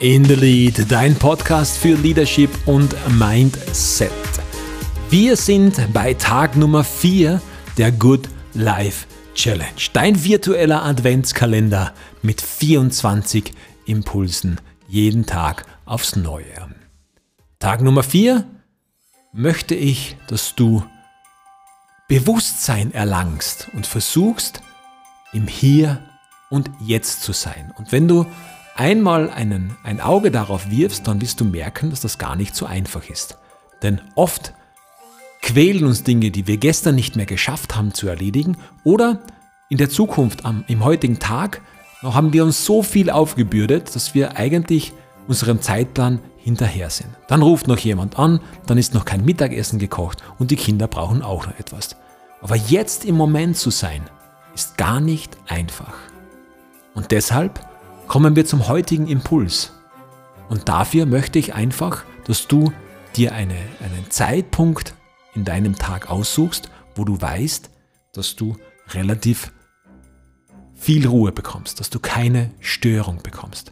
In the Lead, dein Podcast für Leadership und Mindset. Wir sind bei Tag Nummer 4 der Good Life Challenge. Dein virtueller Adventskalender mit 24 Impulsen jeden Tag aufs Neue. Tag Nummer 4 möchte ich, dass du Bewusstsein erlangst und versuchst, im Hier und Jetzt zu sein. Und wenn du einmal einen, ein Auge darauf wirfst, dann wirst du merken, dass das gar nicht so einfach ist. Denn oft quälen uns Dinge, die wir gestern nicht mehr geschafft haben zu erledigen oder in der Zukunft, am, im heutigen Tag, noch haben wir uns so viel aufgebürdet, dass wir eigentlich unserem Zeitplan hinterher sind. Dann ruft noch jemand an, dann ist noch kein Mittagessen gekocht und die Kinder brauchen auch noch etwas. Aber jetzt im Moment zu sein, ist gar nicht einfach. Und deshalb kommen wir zum heutigen Impuls. Und dafür möchte ich einfach, dass du dir eine, einen Zeitpunkt in deinem Tag aussuchst, wo du weißt, dass du relativ viel Ruhe bekommst, dass du keine Störung bekommst.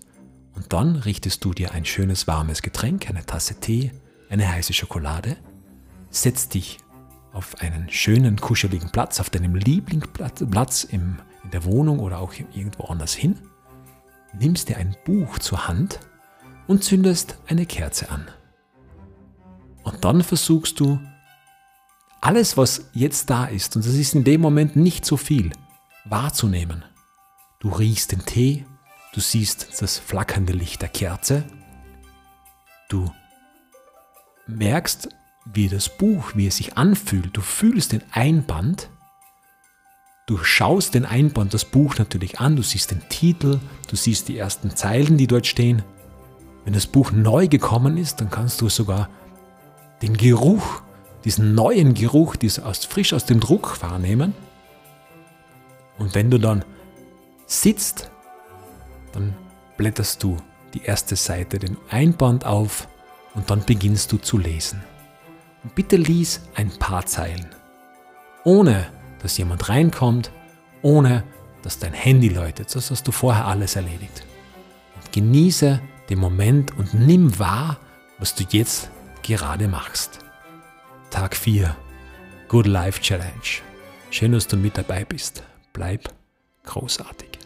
Und dann richtest du dir ein schönes warmes Getränk, eine Tasse Tee, eine heiße Schokolade, setzt dich auf einen schönen kuscheligen Platz, auf deinem Lieblingsplatz in der Wohnung oder auch irgendwo anders hin nimmst dir ein Buch zur Hand und zündest eine Kerze an. Und dann versuchst du, alles, was jetzt da ist, und das ist in dem Moment nicht so viel, wahrzunehmen. Du riechst den Tee, du siehst das flackernde Licht der Kerze, du merkst, wie das Buch, wie es sich anfühlt, du fühlst den Einband Du schaust den Einband, das Buch natürlich an, du siehst den Titel, du siehst die ersten Zeilen, die dort stehen. Wenn das Buch neu gekommen ist, dann kannst du sogar den Geruch, diesen neuen Geruch, diesen aus, frisch aus dem Druck wahrnehmen. Und wenn du dann sitzt, dann blätterst du die erste Seite, den Einband auf und dann beginnst du zu lesen. Und bitte lies ein paar Zeilen, ohne dass jemand reinkommt, ohne dass dein Handy läutet. Das hast du vorher alles erledigt. Und genieße den Moment und nimm wahr, was du jetzt gerade machst. Tag 4. Good Life Challenge. Schön, dass du mit dabei bist. Bleib großartig.